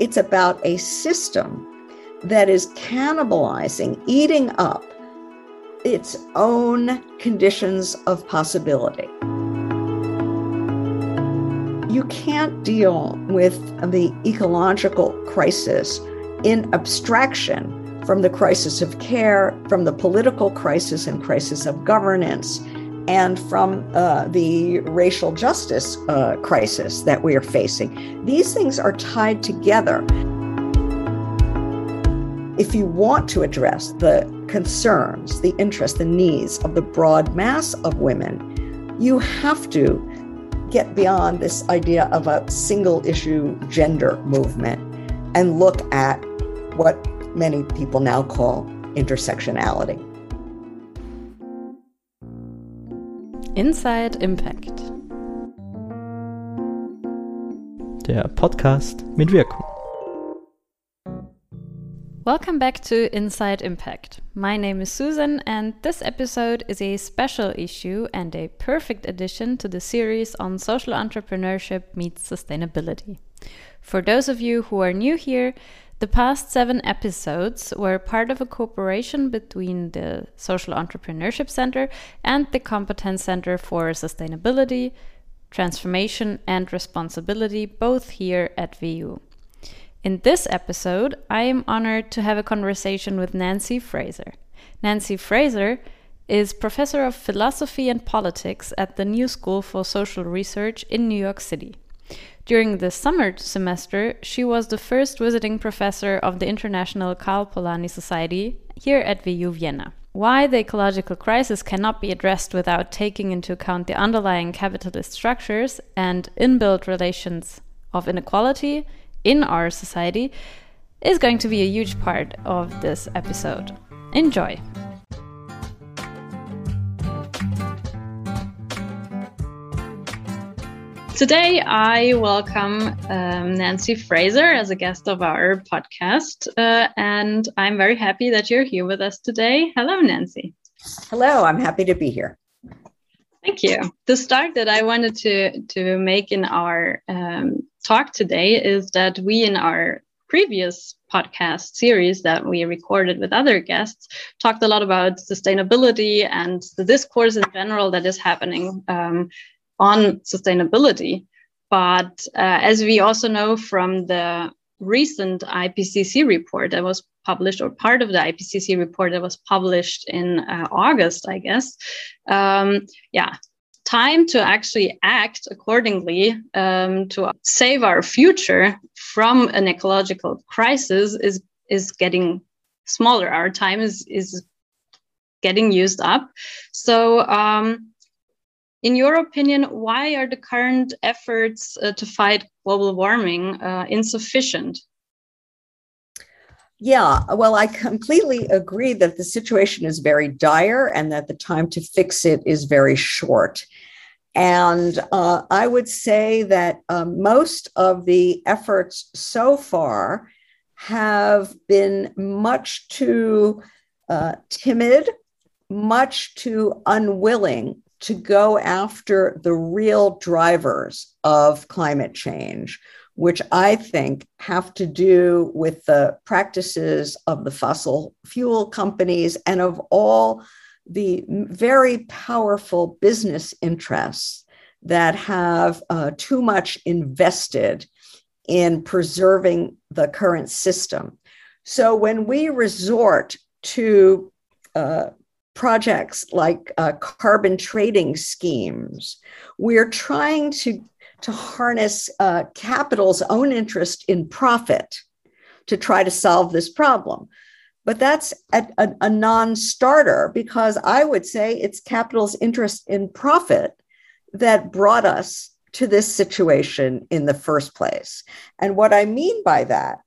It's about a system that is cannibalizing, eating up its own conditions of possibility. You can't deal with the ecological crisis in abstraction from the crisis of care, from the political crisis and crisis of governance, and from uh, the racial justice uh, crisis that we are facing. These things are tied together. If you want to address the concerns, the interests, the needs of the broad mass of women, you have to get beyond this idea of a single issue gender movement and look at what many people now call intersectionality. Inside Impact. Der Podcast mit Wirkung. Welcome back to Inside Impact. My name is Susan, and this episode is a special issue and a perfect addition to the series on social entrepreneurship meets sustainability. For those of you who are new here, the past seven episodes were part of a cooperation between the Social Entrepreneurship Center and the Competence Center for Sustainability, Transformation, and Responsibility, both here at WU. In this episode, I am honored to have a conversation with Nancy Fraser. Nancy Fraser is professor of philosophy and politics at the New School for Social Research in New York City. During the summer semester, she was the first visiting professor of the International Karl Polanyi Society here at WU Vienna. Why the ecological crisis cannot be addressed without taking into account the underlying capitalist structures and inbuilt relations of inequality in our society is going to be a huge part of this episode. Enjoy! Today, I welcome um, Nancy Fraser as a guest of our podcast, uh, and I'm very happy that you're here with us today. Hello, Nancy. Hello, I'm happy to be here. Thank you. The start that I wanted to to make in our um, talk today is that we, in our previous podcast series that we recorded with other guests, talked a lot about sustainability and the discourse in general that is happening um, on sustainability. But uh, as we also know from the recent IPCC report that was published, or part of the IPCC report that was published in uh, August, I guess. Um, yeah, time to actually act accordingly um, to save our future from an ecological crisis is is getting smaller. Our time is is getting used up. So. Um, in your opinion, why are the current efforts uh, to fight global warming uh, insufficient? Yeah, well, I completely agree that the situation is very dire and that the time to fix it is very short. And uh, I would say that uh, most of the efforts so far have been much too uh, timid, much too unwilling to go after the real drivers of climate change, which I think have to do with the practices of the fossil fuel companies and of all the very powerful business interests that have uh, too much invested in preserving the current system. So when we resort to uh, projects like uh, carbon trading schemes. We're trying to, to harness uh, capital's own interest in profit to try to solve this problem. But that's a, a, a non starter because I would say it's capital's interest in profit that brought us to this situation in the first place. And what I mean by that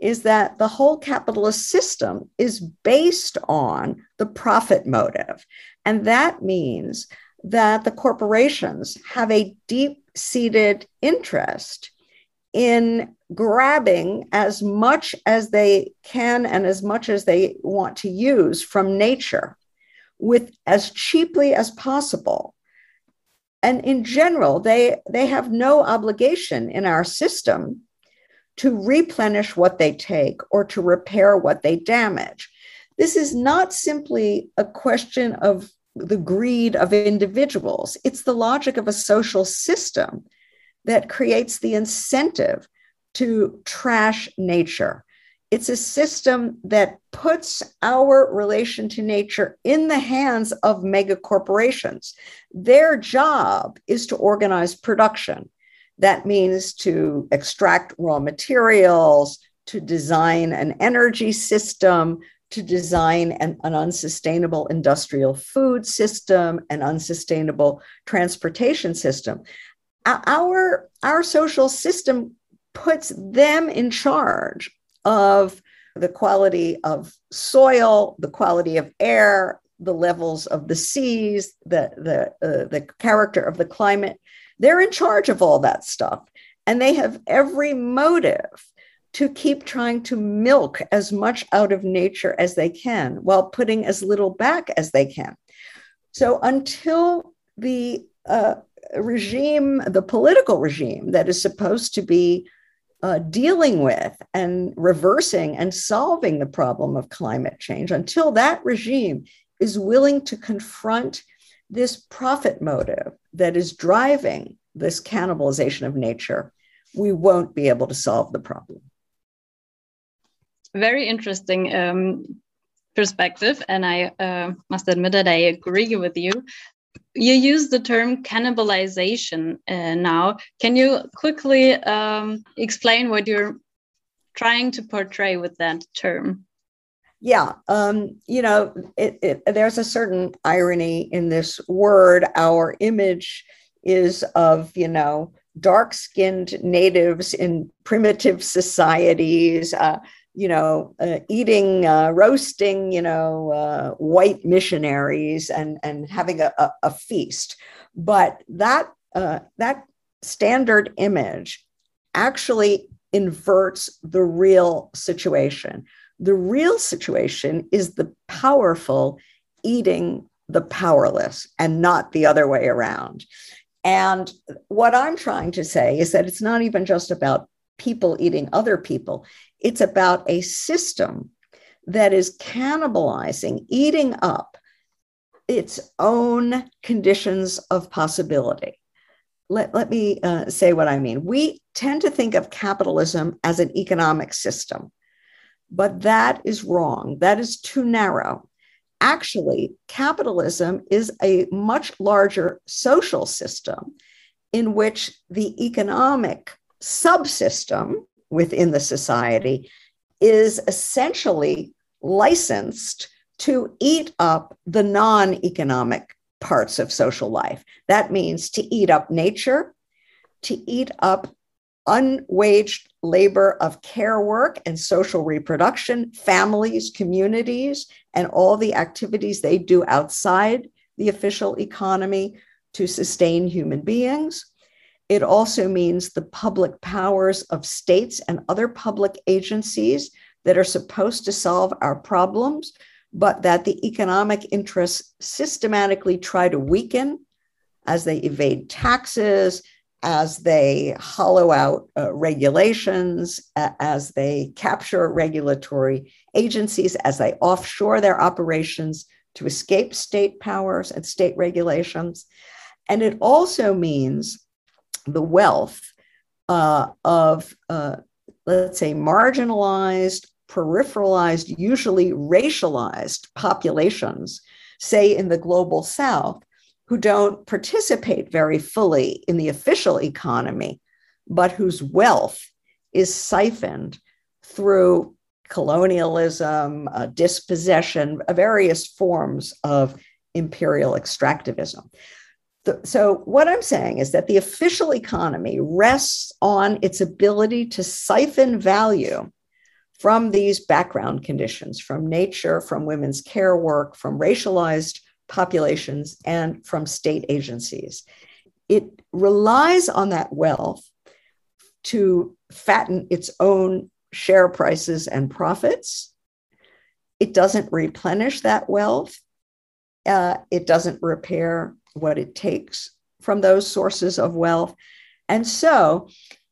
is that the whole capitalist system is based on the profit motive. And that means that the corporations have a deep seated interest in grabbing as much as they can and as much as they want to use from nature with as cheaply as possible and in general they they have no obligation in our system to replenish what they take or to repair what they damage. This is not simply a question of the greed of individuals, it's the logic of a social system that creates the incentive to trash nature. It's a system that puts our relation to nature in the hands of mega corporations. Their job is to organize production. That means to extract raw materials, to design an energy system, to design an, an, unsustainable industrial food system, an unsustainable transportation system. Our, our social system puts them in charge of the quality of soil, the quality of air, the levels of the seas, the, the, uh, the character of the climate. They're in charge of all that stuff. And they have every motive to keep trying to milk as much out of nature as they can while putting as little back as they can. So until the uh, regime, the political regime that is supposed to be uh, dealing with and reversing and solving the problem of climate change, until that regime is willing to confront this profit motive that is driving this cannibalization of nature, we won't be able to solve the problem very interesting um, perspective, and I uh, must admit that I agree with you. You use the term cannibalization uh, now. Can you quickly um, explain what you're trying to portray with that term? Yeah, um, you know, it, it, there's a certain irony in this word. Our image is of, you know, dark skinned natives in primitive societies. Uh, you know, uh, eating, uh, roasting, you know, uh, white missionaries and, and having a, a, a feast. But that, uh, that standard image actually inverts the real situation. The real situation is the powerful eating the powerless and not the other way around. And what I'm trying to say is that it's not even just about people eating other people. It's about a system that is cannibalizing, eating up its own conditions of possibility. Let, let me uh, say what I mean. We tend to think of capitalism as an economic system, but that is wrong. That is too narrow. Actually, capitalism is a much larger social system in which the economic subsystem within the society is essentially licensed to eat up the non economic parts of social life. That means to eat up nature, to eat up unwaged labor of care work and social reproduction, families, communities, and all the activities they do outside the official economy to sustain human beings. It also means the public powers of states and other public agencies that are supposed to solve our problems, but that the economic interests systematically try to weaken as they evade taxes, as they hollow out uh, regulations, uh, as they capture regulatory agencies, as they offshore their operations to escape state powers and state regulations. And it also means the wealth uh, of, uh, let's say, marginalized, peripheralized, usually racialized populations, say in the global south, who don't participate very fully in the official economy, but whose wealth is siphoned through colonialism, uh, dispossession, various forms of imperial extractivism. So, what I'm saying is that the official economy rests on its ability to siphon value from these background conditions, from nature, from women's care work, from racialized populations, and from state agencies. It relies on that wealth to fatten its own share prices and profits. It doesn't replenish that wealth. Uh, it doesn't repair what it takes from those sources of wealth. And so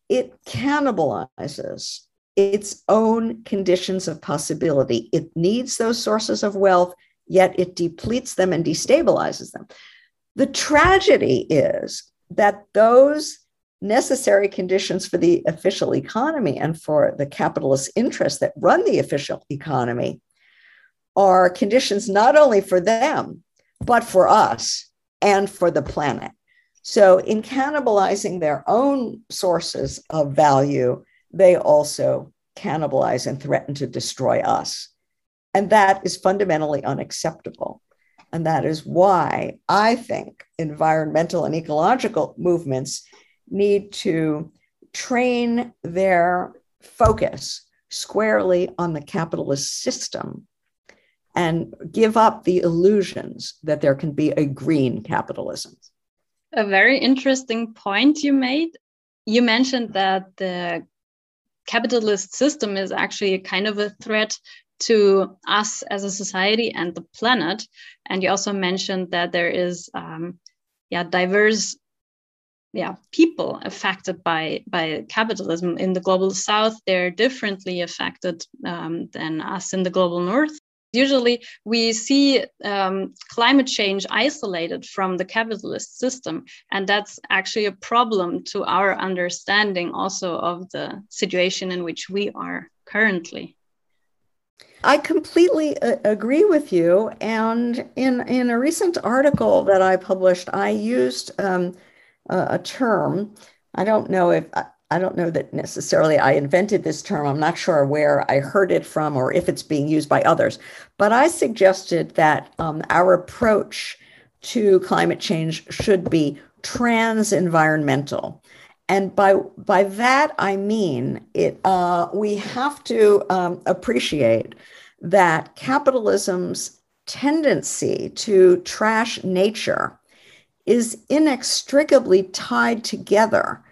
it cannibalizes its own conditions of possibility. It needs those sources of wealth, yet it depletes them and destabilizes them. The tragedy is that those necessary conditions for the official economy and for the capitalist interests that run the official economy are conditions not only for them, but for us and for the planet. So, in cannibalizing their own sources of value, they also cannibalize and threaten to destroy us. And that is fundamentally unacceptable. And that is why I think environmental and ecological movements need to train their focus squarely on the capitalist system and give up the illusions that there can be a green capitalism. A very interesting point you made. You mentioned that the capitalist system is actually a kind of a threat to us as a society and the planet. And you also mentioned that there is, um, yeah, diverse, yeah, people affected by by capitalism in the global south. They're differently affected um, than us in the global north. Usually, we see um, climate change isolated from the capitalist system, and that's actually a problem to our understanding also of the situation in which we are currently. I completely uh, agree with you. And in, in a recent article that I published, I used um, a, a, term. I don't know if I don't know that necessarily I invented this term. I'm not sure where I heard it from or if it's being used by others. But I suggested that um, our approach to climate change should be trans environmental and by by that I mean it. Uh, we have to um, appreciate that capitalism's tendency to trash nature is inextricably tied together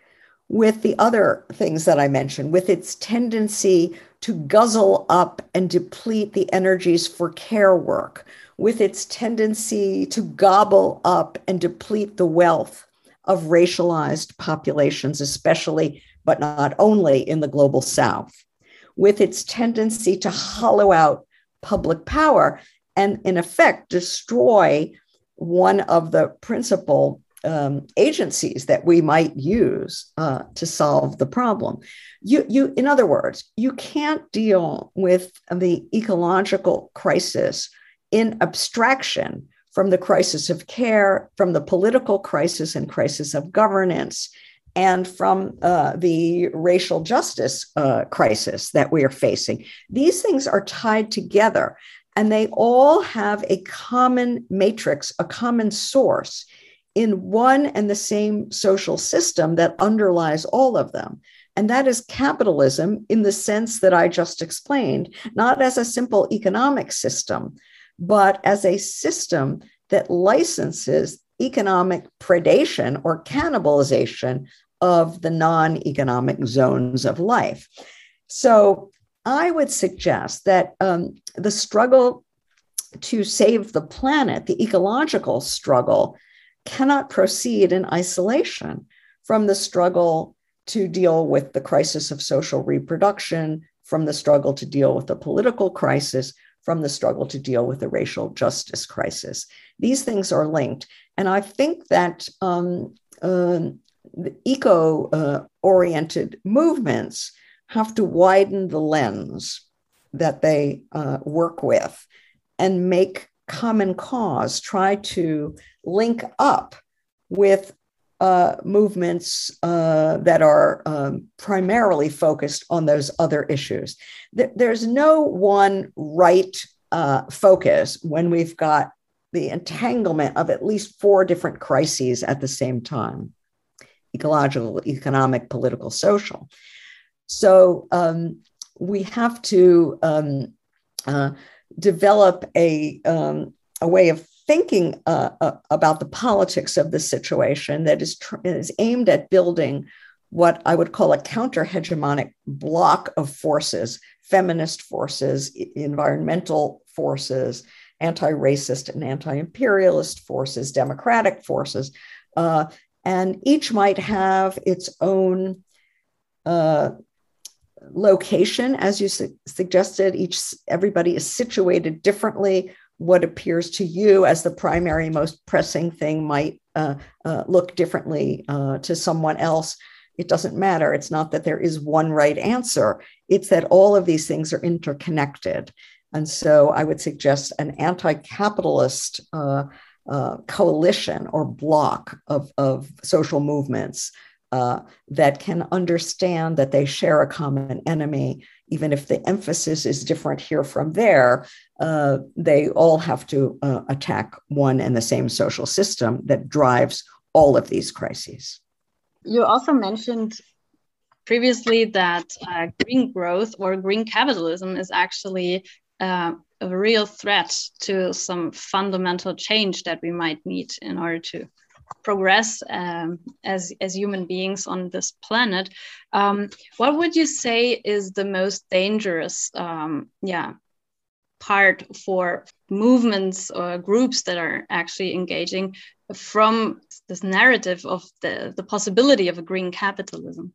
with the other things that I mentioned, with its tendency to guzzle up and deplete the energies for care work, with its tendency to gobble up and deplete the wealth of racialized populations, especially, but not only in the global south, with its tendency to hollow out public power and, in effect, destroy one of the principal um, agencies that we might use uh, to solve the problem. You, you, in other words, you can't deal with the ecological crisis in abstraction from the crisis of care, from the political crisis and crisis of governance, and from uh, the racial justice uh, crisis that we are facing. These things are tied together, and they all have a common matrix, a common source in one and the same social system that underlies all of them. And that is capitalism in the sense that I just explained, not as a simple economic system, but as a system that licenses economic predation or cannibalization of the non economic zones of life. So I would suggest that um, the struggle to save the planet, the ecological struggle, cannot proceed in isolation from the struggle to deal with the crisis of social reproduction, from the struggle to deal with the political crisis, from the struggle to deal with the racial justice crisis. These things are linked. And I think that um, uh, eco uh, oriented movements have to widen the lens that they uh, work with and make common cause, try to link up with uh, movements uh, that are um, primarily focused on those other issues. Th- there's no one right uh, focus when we've got the entanglement of at least four different crises at the same time ecological, economic, political, social. So um, we have to um, uh, develop a, um, a way of thinking uh, uh, about the politics of the situation that is, tr- is aimed at building what I would call a counter hegemonic block of forces feminist forces, environmental forces, anti racist and anti imperialist forces, democratic forces. Uh, and each might have its own uh, location, as you su- suggested. Each everybody is situated differently. What appears to you as the primary, most pressing thing might uh, uh, look differently uh, to someone else. It doesn't matter. It's not that there is one right answer. It's that all of these things are interconnected. And so I would suggest an anti capitalist uh, uh, coalition or block of, of social movements uh, that can understand that they share a common enemy, even if the emphasis is different here from there. Uh, they all have to uh, attack one and the same social system that drives all of these crises. You also mentioned previously that uh, green growth or green capitalism is actually uh, a real threat to some fundamental change that we might need in order to progress um, as as human beings on this planet. Um, what would you say is the most dangerous, um, yeah, part for movements or groups that are actually engaging from this narrative of the the possibility of a green capitalism?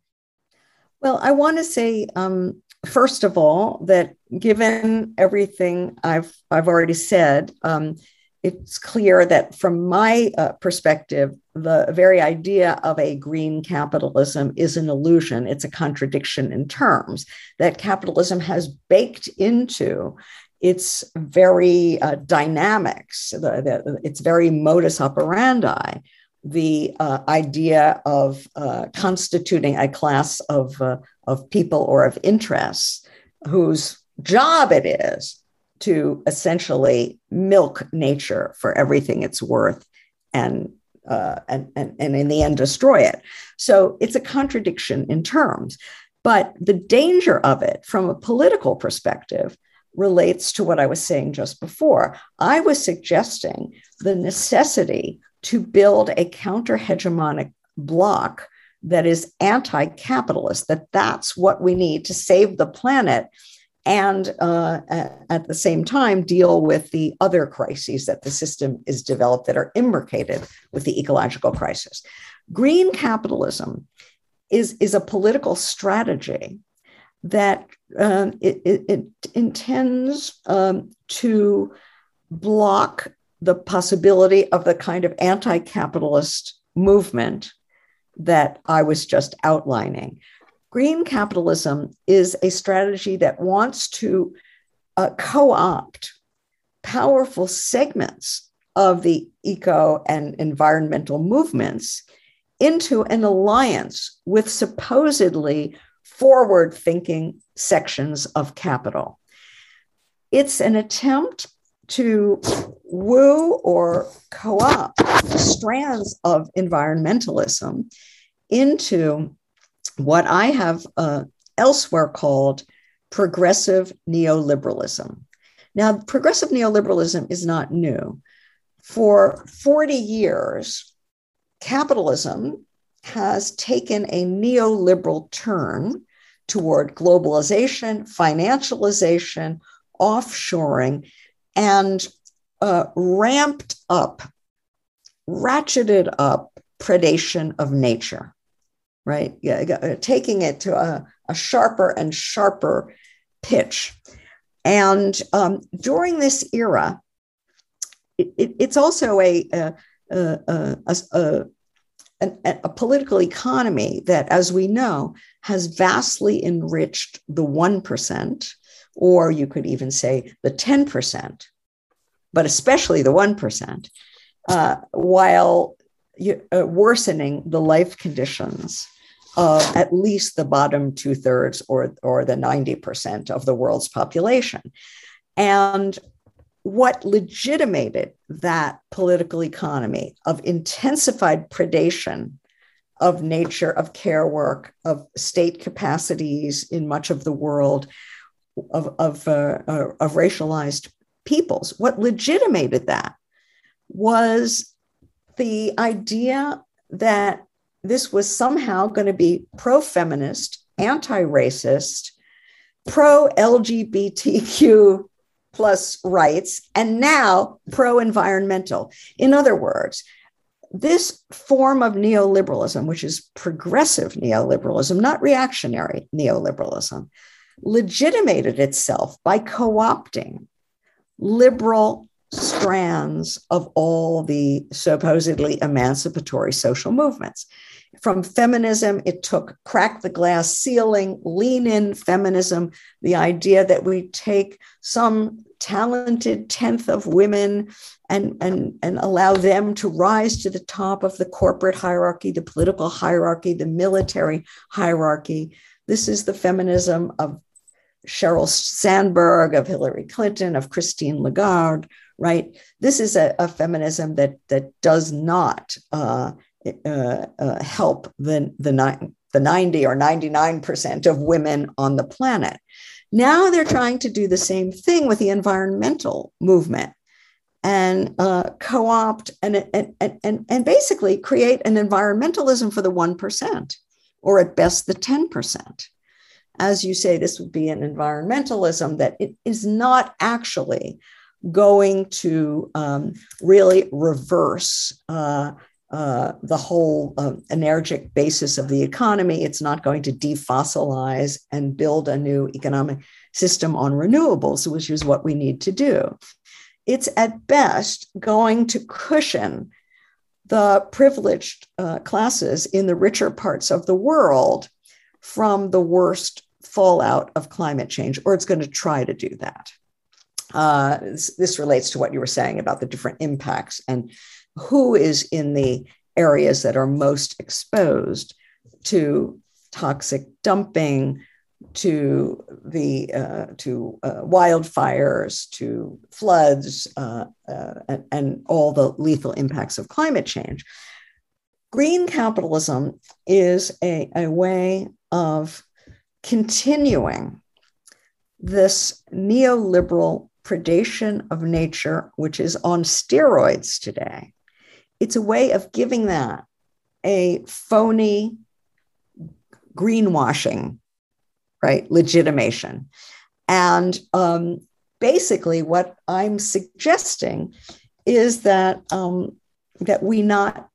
Well, I want to say um, first of all that given everything I've I've already said, um, it's clear that from my uh, perspective, the very idea of a green capitalism is an illusion. It's a contradiction in terms that capitalism has baked into its very uh, dynamics, the, the, its very modus operandi, the uh, idea of uh, constituting a class of, uh, of people or of interests whose job it is to essentially milk nature for everything it's worth and, uh, and, and, and in the end destroy it. So it's a contradiction in terms. But the danger of it from a political perspective relates to what I was saying just before. I was suggesting the necessity to build a counter hegemonic bloc that is anti capitalist, that that's what we need to save the planet and uh, at the same time deal with the other crises that the system is developed that are imbricated with the ecological crisis. Green capitalism is, is a political strategy that um, it, it, it, intends um, to block the possibility of the kind of anti capitalist movement that I was just outlining. Green capitalism is a strategy that wants to uh, co opt powerful segments of the eco and environmental movements into an alliance with supposedly forward thinking sections of capital. It's an attempt to woo or co opt strands of environmentalism into what I have uh, elsewhere called progressive neoliberalism. Now, progressive neoliberalism is not new. For 40 years, capitalism has taken a neoliberal turn toward globalization, financialization, offshoring, and uh, ramped up, ratcheted up predation of nature right? Yeah, uh, taking it to a, a sharper and sharper pitch. And um, during this era, it, it, it's also a, a, a, a, a political economy that, as we know, has vastly enriched the 1%, or you could even say the 10%, but especially the 1%, uh, while uh, worsening the life conditions of at least the bottom two thirds or, or the 90% of the world's population. And what legitimated that political economy of intensified predation of nature, of care work, of state capacities in much of the world, of, of, uh, uh, of racialized peoples, what legitimated that was the idea that this was somehow going to be pro feminist, anti racist, pro LGBTQ plus rights, and now pro environmental. In other words, this form of neoliberalism, which is progressive neoliberalism, not reactionary neoliberalism, legitimated itself by co opting liberal strands of all the supposedly emancipatory social movements. From feminism, it took crack the glass ceiling, lean in feminism, the idea that we take some talented tenth of women and, and, and allow them to rise to the top of the corporate hierarchy, the political hierarchy, the military hierarchy. This is the feminism of Sheryl Sandberg, of Hillary Clinton, of Christine Lagarde, right? This is a, a feminism that that does not uh, uh, uh, help the the, the 90 or 99% of women on the planet. Now they're trying to do the same thing with the environmental movement and uh, co-opt and, and, and, and basically create an environmentalism for the 1% or at best the 10% as you say, this would be an environmentalism that it is not actually going to um, really reverse uh, uh, the whole uh, energetic basis of the economy. It's not going to defossilize and build a new economic system on renewables, which is what we need to do. It's at best going to cushion the privileged uh, classes in the richer parts of the world from the worst fallout of climate change, or it's going to try to do that. Uh, this, this, relates to what you were saying about the different impacts and who is in the areas that are most exposed to toxic dumping, to the uh, to uh, wildfires, to floods, uh, uh, and, and all the lethal impacts of climate change. Green capitalism is a, a way of continuing this neoliberal predation of nature, which is on steroids today. It's a way of giving that a phony greenwashing, right, legitimation. And um, basically, what I'm suggesting is that um, that we not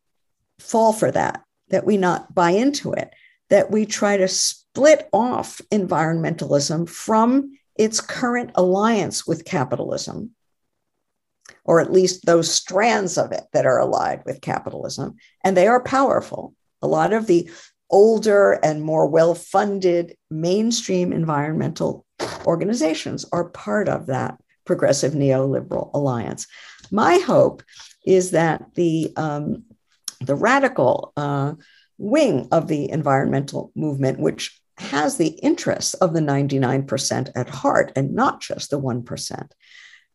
fall for that, that we not buy into it, that we try to split off environmentalism from its current alliance with capitalism, or at least those strands of it that are allied with capitalism. And they are powerful. A lot of the older and more well funded mainstream environmental organizations are part of that progressive neoliberal alliance. My hope is that the, um, the radical uh, wing of the environmental movement, which has the interests of the 99% at heart and not just the 1%,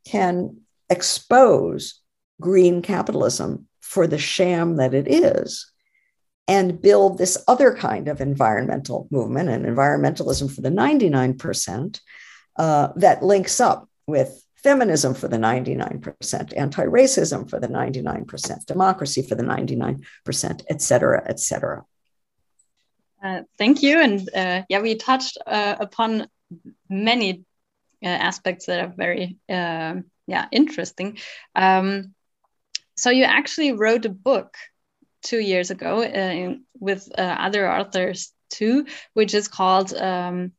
can expose green capitalism for the sham that it is and build this other kind of environmental movement and environmentalism for the 99% uh, that links up with feminism for the 99%, anti racism for the 99%, democracy for the 99%, et cetera, et cetera. Uh, thank you. And uh, yeah, we touched uh, upon many uh, aspects that are very um, yeah interesting. Um, so you actually wrote a book two years ago uh, in, with uh, other authors too, which is called um,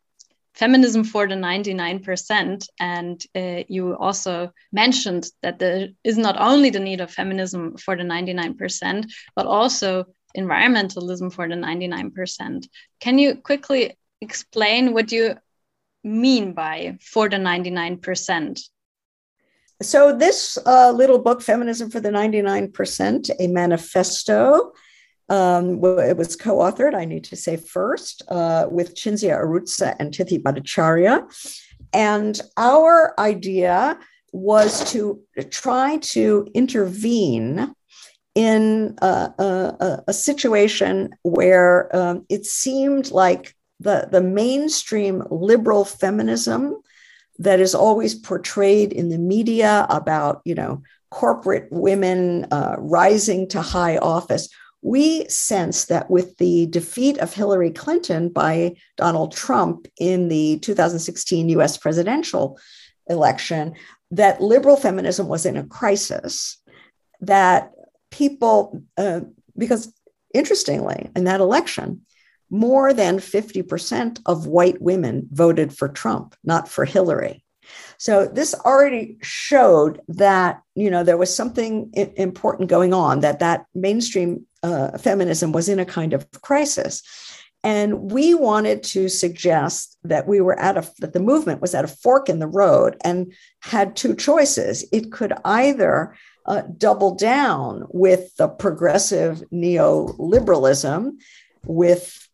Feminism for the 99%. And you also mentioned that there is not only the need of feminism for the 99%, but also environmentalism for the 99%. Can you quickly explain what you mean by for the 99%? So, this uh, little book, Feminism for the 99%, a manifesto, um, it was co authored, I need to say first, uh, with Cinzia Arruzza and Tithi Bhattacharya. And our idea was to try to intervene in a, a, a situation where um, it seemed like the, the mainstream liberal feminism that is always portrayed in the media about, you know, corporate women uh, rising to high office. We sense that with the defeat of Hillary Clinton by Donald Trump in the 2016 US presidential election, that liberal feminism was in a crisis, that people, uh, because interestingly, in that election, more than 50% of white women voted for Trump, not for Hillary. So this already showed that you know there was something important going on that that mainstream uh, feminism was in a kind of crisis, and we wanted to suggest that we were at a that the movement was at a fork in the road and had two choices. It could either uh, double down with the progressive neoliberalism, with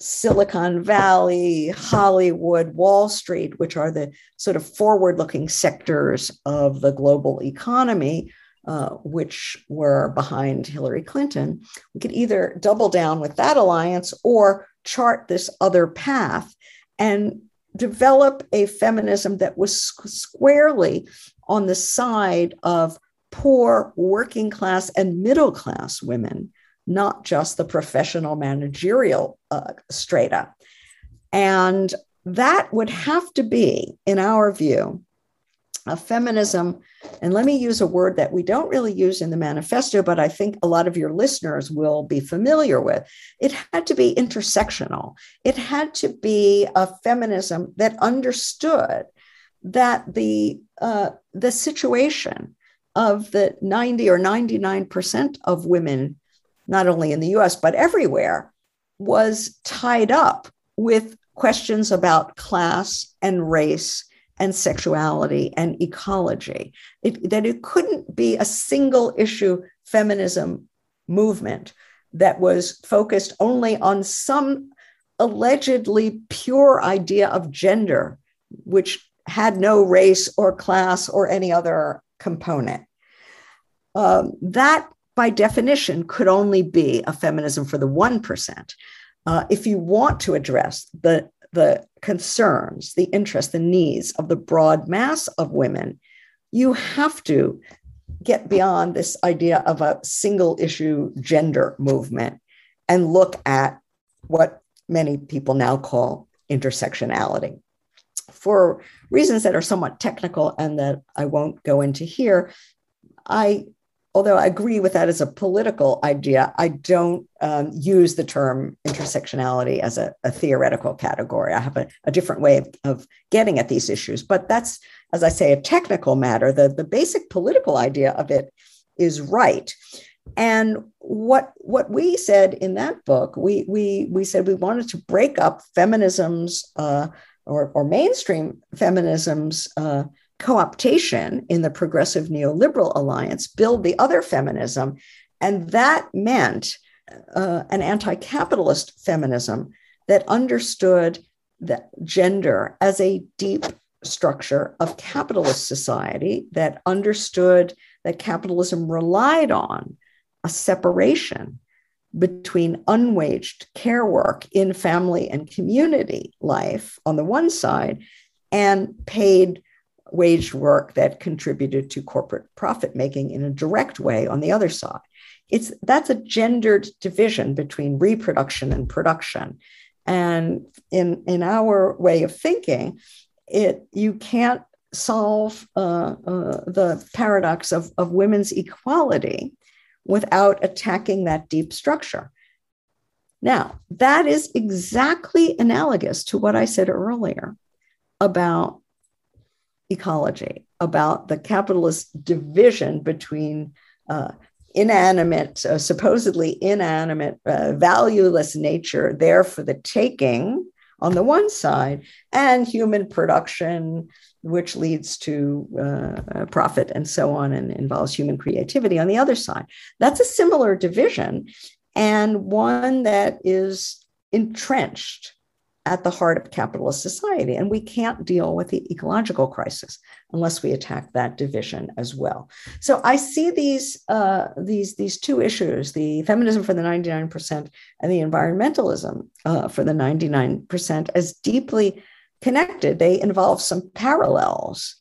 Silicon Valley, Hollywood, Wall Street, which are the sort of forward looking sectors of the global economy, uh, which were behind Hillary Clinton, we could either double down with that alliance or chart this other path and develop a feminism that was squarely on the side of poor working class and middle class women not just the professional managerial uh, strata. And that would have to be, in our view, a feminism. And let me use a word that we don't really use in the manifesto, but I think a lot of your listeners will be familiar with. It had to be intersectional, it had to be a feminism that understood that the, uh, the situation of the 90 or 99% of women not only in the US, but everywhere, was tied up with questions about class and race and sexuality and ecology. It, that it couldn't be a single issue feminism movement that was focused only on some allegedly pure idea of gender, which had no race or class or any other component. Um, that by definition, could only be a feminism for the 1%. Uh, if you want to address the, the concerns, the interests, the needs of the broad mass of women, you have to get beyond this idea of a single issue gender movement and look at what many people now call intersectionality. For reasons that are somewhat technical and that I won't go into here, I although I agree with that as a political idea, I don't um, use the term intersectionality as a, a theoretical category. I have a, a different way of, of, getting at these issues. But that's, as I say, a technical matter. The, the basic political idea of it is right. And what what we said in that book, we we we said we wanted to break up feminism's uh, or, or mainstream feminism's uh, co-optation in the progressive neoliberal alliance build the other feminism. And that meant uh, an anti-capitalist feminism that understood that gender as a deep structure of capitalist society that understood that capitalism relied on a separation between unwaged care work in family and community life on the one side and paid waged work that contributed to corporate profit making in a direct way on the other side. It's that's a gendered division between reproduction and production. And in, in our way of thinking, it you can't solve uh, uh, the paradox of, of women's equality without attacking that deep structure. Now, that is exactly analogous to what I said earlier about ecology, about the capitalist division between uh, inanimate, uh, supposedly inanimate, uh, valueless nature there for the taking on the one side, and human production, which leads to uh, profit and so on and involves human creativity on the other side. That's a similar division and one that is entrenched at the heart of capitalist society. And we can't deal with the ecological crisis unless we attack that division as well. So I see these, uh, these, these two issues the feminism for the 99% and the environmentalism uh, for the 99% as deeply connected. They involve some parallels,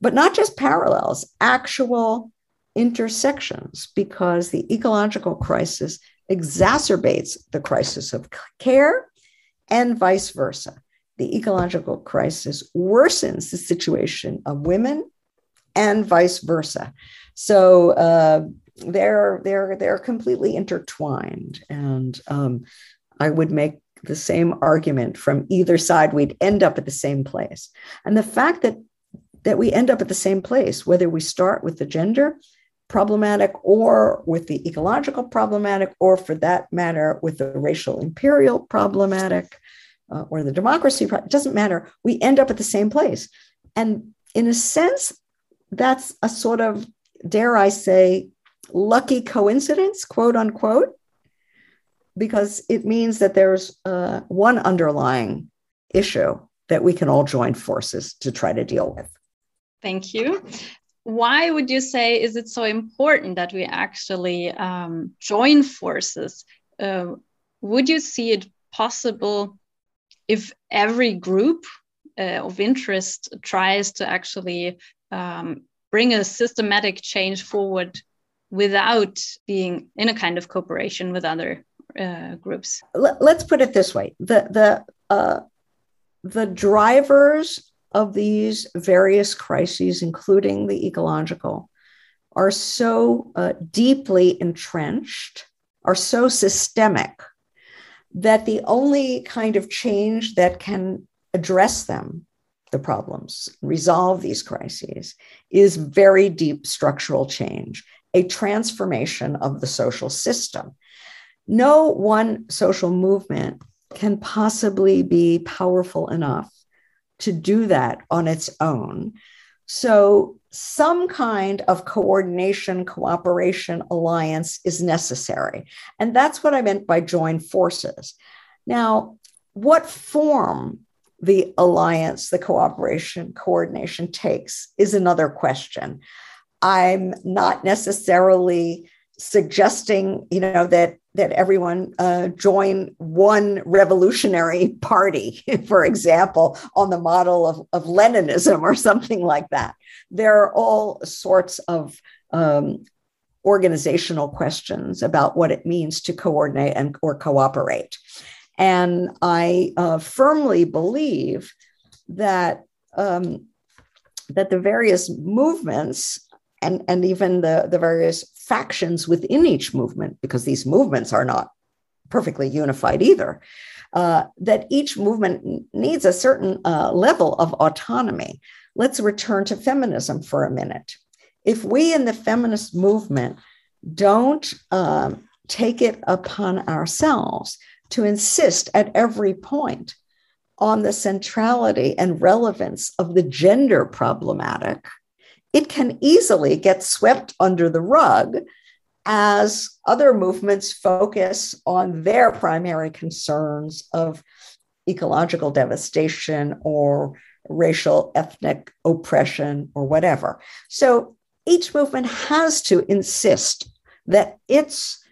but not just parallels, actual intersections, because the ecological crisis exacerbates the crisis of care and vice versa. The ecological crisis worsens the situation of women and vice versa. So, uh, they're they're they're completely intertwined, and um, I would make the same argument from either side. We'd end up at the same place, and the fact that that we end up at the same place, whether we start with the gender problematic or with the ecological problematic, or for that matter, with the racial imperial problematic uh, or the democracy, it doesn't matter. We end up at the same place. And in a sense, that's a sort of, dare I say, lucky coincidence, quote unquote, because it means that there's uh, one underlying issue that we can all join forces to try to deal with. Thank you. Why would you say is it so important that we actually um, join forces? Uh, would you see it possible if every group uh, of interest tries to actually um, bring a systematic change forward without being in a kind of cooperation with other uh, groups? Let's put it this way: the the uh, the drivers of these various crises, including the ecological, are so uh, deeply entrenched, are so systemic, that the only kind of change that can address them, the problems, resolve these crises, is very deep structural change, a transformation of the social system. No one social movement can possibly be powerful enough to do that on its own. So, some kind of coordination, cooperation, alliance is necessary. And that's what I meant by join forces. Now, what form the alliance, the cooperation, coordination takes is another question. I'm not necessarily suggesting, you know, that that everyone uh, join one revolutionary party, for example, on the model of, of Leninism or something like that. There are all sorts of um, organizational questions about what it means to coordinate and or cooperate. And I uh, firmly believe that um, that the various movements and, and even the, the various factions within each movement, because these movements are not perfectly unified either, uh, that each movement needs a certain uh, level of autonomy. Let's return to feminism for a minute. If we in the feminist movement don't um, take it upon ourselves to insist at every point on the centrality and relevance of the gender problematic, it can easily get swept under the rug as other movements focus on their primary concerns of ecological devastation or racial ethnic oppression or whatever. So each movement has to insist that its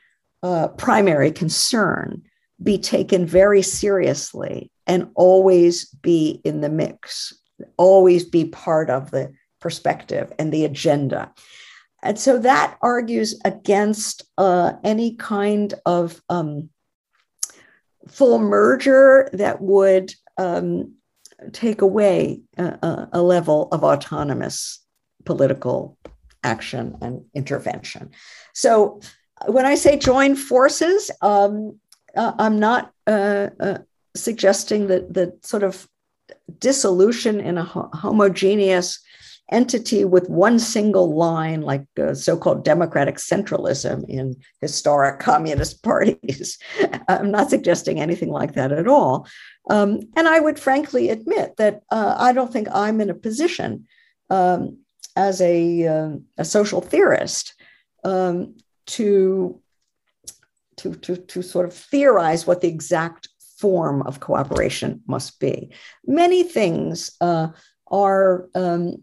uh, primary concern be taken very seriously and always be in the mix, always be part of the perspective and the agenda. And so that argues against uh, any kind of um, full merger that would um, take away a, a, level of autonomous political action and intervention. So when I say join forces, um, uh, I'm not uh, uh suggesting that the sort of dissolution in a ho- homogeneous entity with one single line, like uh, so called democratic centralism in historic communist parties. I'm not suggesting anything like that at all. Um, and I would frankly admit that uh, I don't think I'm in a position um, as a, uh, a, social theorist um, to, to, to, to sort of theorize what the exact form of cooperation must be. Many things uh, are um,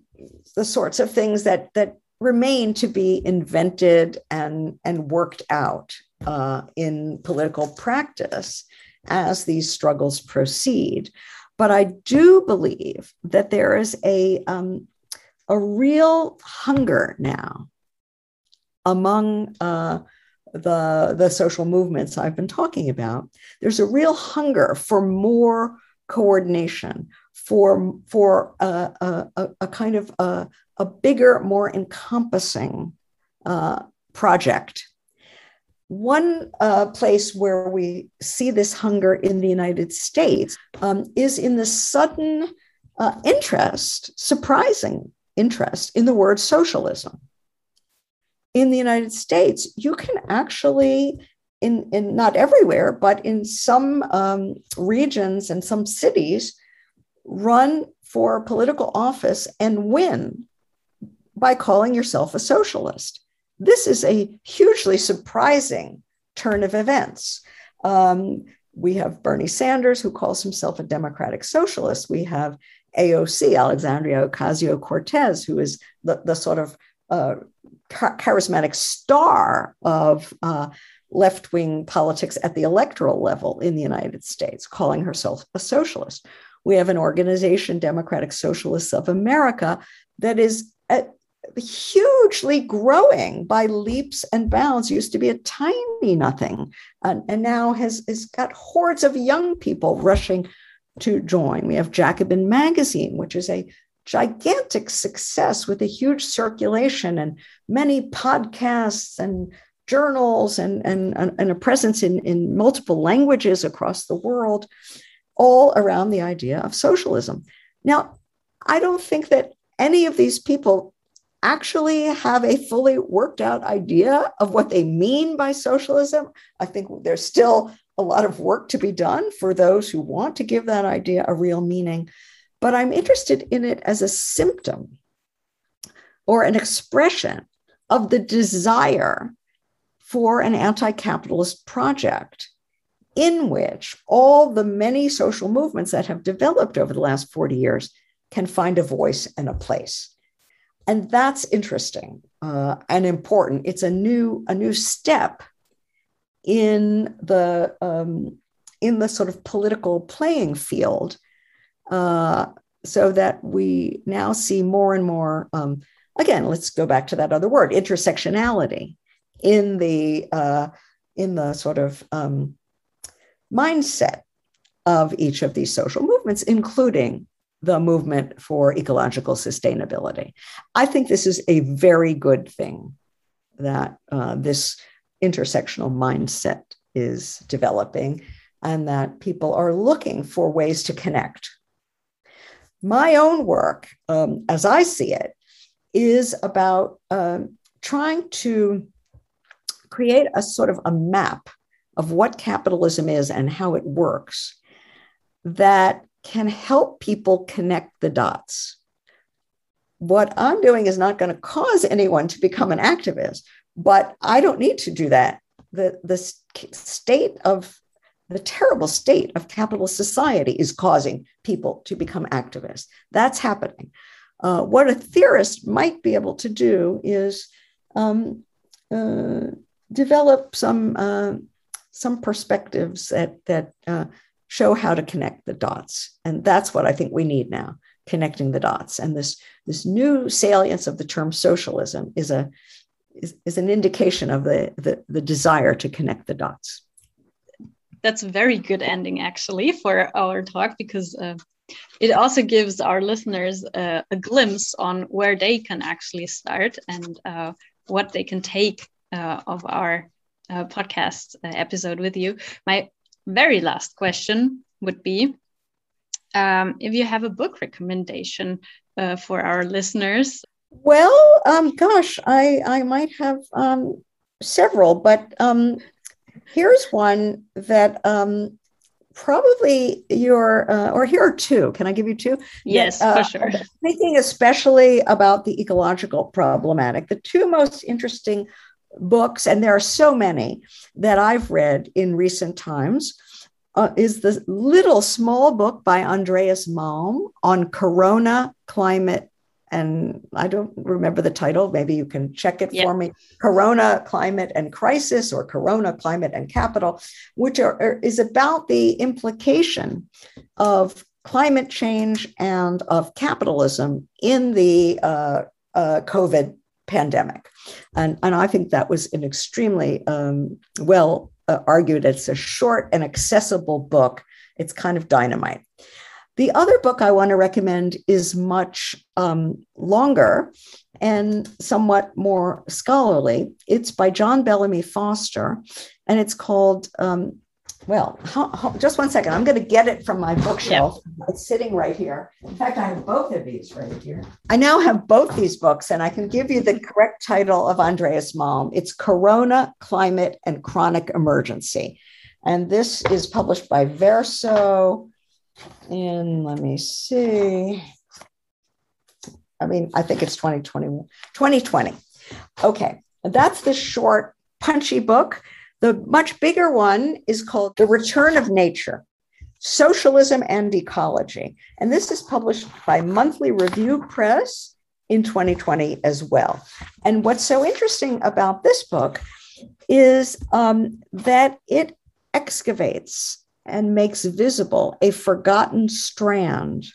the sorts of things that that remain to be invented and and worked out uh, in political practice as these struggles proceed. But I do believe that there is a um, a real hunger now among uh, the the social movements I've been talking about. There's a real hunger for more coordination, for for a, a, a kind of a, a, bigger, more encompassing uh, project. One uh, place where we see this hunger in the United States um, is in the sudden uh, interest, surprising interest in the word socialism. In the United States, you can actually, in, in not everywhere, but in some um, regions and some cities, run for political office and win by calling yourself a socialist. This is a hugely surprising turn of events. Um, we have Bernie Sanders, who calls himself a democratic socialist. We have AOC, Alexandria Ocasio Cortez, who is the, the sort of uh, charismatic star of uh, left wing politics at the electoral level in the United States, calling herself a socialist. We have an organization, Democratic Socialists of America, that is uh, hugely growing by leaps and bounds used to be a tiny nothing and, and now has, has got hordes of young people rushing to join. We have jacobin magazine which is a gigantic success with a huge circulation and many podcasts and journals and, and, and a presence in, in multiple languages across the world all around the idea of socialism now i don't think that any of these people actually have a fully worked out idea of what they mean by socialism. I think there's still a lot of work to be done for those who want to give that idea a real meaning. But I'm interested in it as a symptom or an expression of the desire for an anti capitalist project in which all the many social movements that have developed over the last 40 years can find a voice and a place and that's interesting uh, and important. It's a new a new step in the um, in the sort of political playing field, uh, so that we now see more and more. Um, again, let's go back to that other word, intersectionality, in the uh, in the sort of um, mindset of each of these social movements, including the movement for ecological sustainability. I think this is a very good thing that uh, this intersectional mindset is developing and that people are looking for ways to connect. My own work, um, as I see it, is about uh, trying to create a sort of a map of what capitalism is and how it works that can help people connect the dots. What I'm doing is not going to cause anyone to become an activist, but I don't need to do that. The, the state of the terrible state of capitalist society is causing people to become activists. That's happening. Uh, what a theorist might be able to do is um, uh, develop some uh, some perspectives that that uh, show how to connect the dots. And that's what I think we need now, connecting the dots. And this, this new salience of the term socialism is a is, is an indication of the, the, the desire to connect the dots. That's a very good ending actually for our talk because uh, it also gives our listeners uh, a glimpse on where they can actually start and uh, what they can take uh, of our uh, podcast uh, episode with you. My very last question would be um, if you have a book recommendation uh, for our listeners. Well, um, gosh, I, I might have um, several, but um, here's one that um, probably your, uh, or here are two. Can I give you two? Yes, uh, for sure. Thinking especially about the ecological problematic. The two most interesting books, and there are so many that I've read in recent times, uh, is the little small book by Andreas Malm on corona, climate, and I don't remember the title. Maybe you can check it yep. for me. Corona, Climate and Crisis, or Corona, Climate and Capital, which are, are, is about the implication of climate change and of capitalism in the uh, uh, COVID pandemic. And, and I think that was an extremely um, well uh, argued. It's a short and accessible book. It's kind of dynamite. The other book I want to recommend is much um, longer and somewhat more scholarly. It's by John Bellamy Foster, and it's called um, well, just one second. I'm going to get it from my bookshelf. It's sitting right here. In fact, I have both of these right here. I now have both these books, and I can give you the correct title of Andreas Malm. It's Corona, Climate, and Chronic Emergency. And this is published by Verso. And let me see. I mean, I think it's 2021, 2020. Okay. That's the short, punchy book. The much bigger one is called The Return of Nature Socialism and Ecology. And this is published by Monthly Review Press in 2020 as well. And what's so interesting about this book is um, that it excavates and makes visible a forgotten strand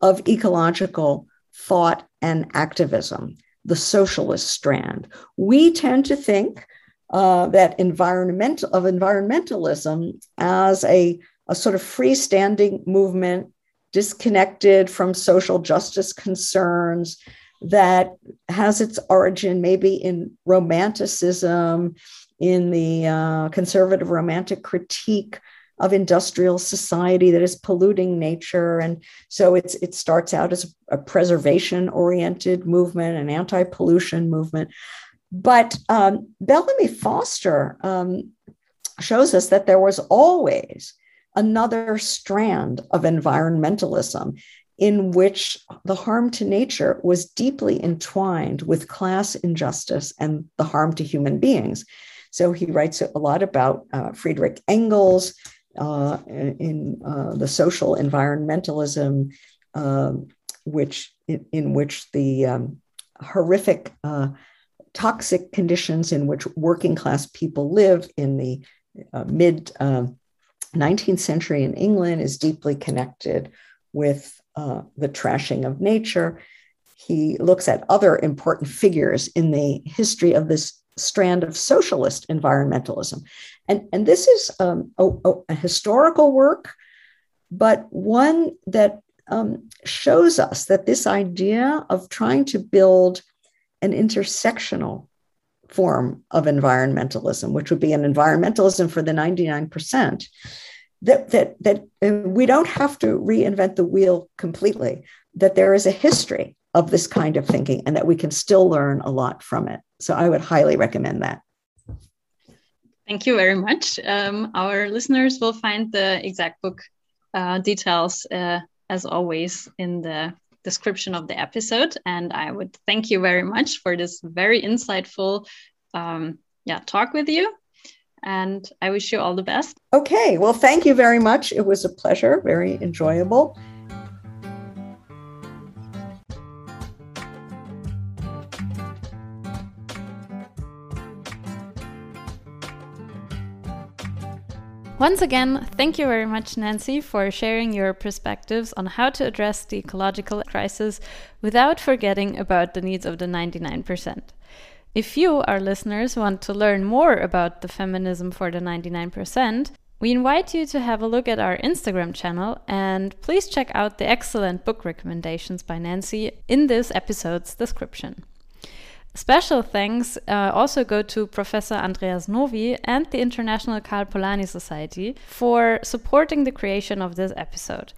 of ecological thought and activism, the socialist strand. We tend to think uh, that environmental of environmentalism as a, a sort of freestanding movement disconnected from social justice concerns that has its origin maybe in romanticism in the uh, conservative romantic critique of industrial society that is polluting nature. And so it's it starts out as a preservation oriented movement an anti-pollution movement but um, Bellamy Foster um, shows us that there was always another strand of environmentalism in which the harm to nature was deeply entwined with class injustice and the harm to human beings. So he writes a lot about uh, Friedrich Engels uh, in uh, the social environmentalism, um, which in, in, which the um, horrific uh, toxic conditions in which working class people live in the uh, mid uh, 19th century in England is deeply connected with uh, the trashing of nature. He looks at other important figures in the history of this strand of socialist environmentalism. And, and this is um, a, a, historical work, but one that um, shows us that this idea of trying to build an intersectional form of environmentalism, which would be an environmentalism for the 99%, that, that, that we don't have to reinvent the wheel completely, that there is a history of this kind of thinking and that we can still learn a lot from it. So I would highly recommend that. Thank you very much. Um, our listeners will find the exact book uh, details, uh, as always, in the description of the episode. And I would thank you very much for this very insightful um, yeah, talk with you. And I wish you all the best. Okay. Well, thank you very much. It was a pleasure, very enjoyable. Once again, thank you very much, Nancy, for sharing your perspectives on how to address the ecological crisis without forgetting about the needs of the 99%. If you, our listeners, want to learn more about the feminism for the 99%, we invite you to have a look at our Instagram channel and please check out the excellent book recommendations by Nancy in this episode's description. Special thanks uh, also go to Professor Andreas Novy and the International Karl Polanyi Society for supporting the creation of this episode.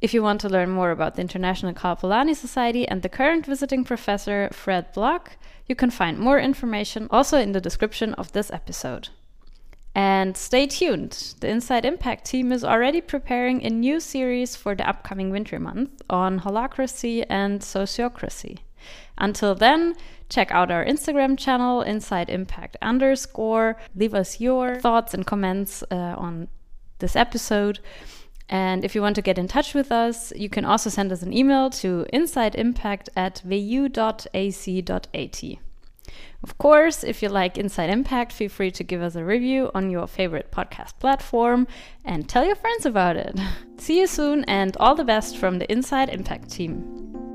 If you want to learn more about the International Karl Polanyi Society and the current visiting professor Fred Block, you can find more information also in the description of this episode. And stay tuned. The Inside Impact team is already preparing a new series for the upcoming winter month on holacracy and sociocracy. Until then, check out our Instagram channel, Inside Impact underscore. Leave us your thoughts and comments uh, on this episode. And if you want to get in touch with us, you can also send us an email to insideimpact at wu.ac.at. Of course, if you like Inside Impact, feel free to give us a review on your favorite podcast platform and tell your friends about it. See you soon and all the best from the Inside Impact team.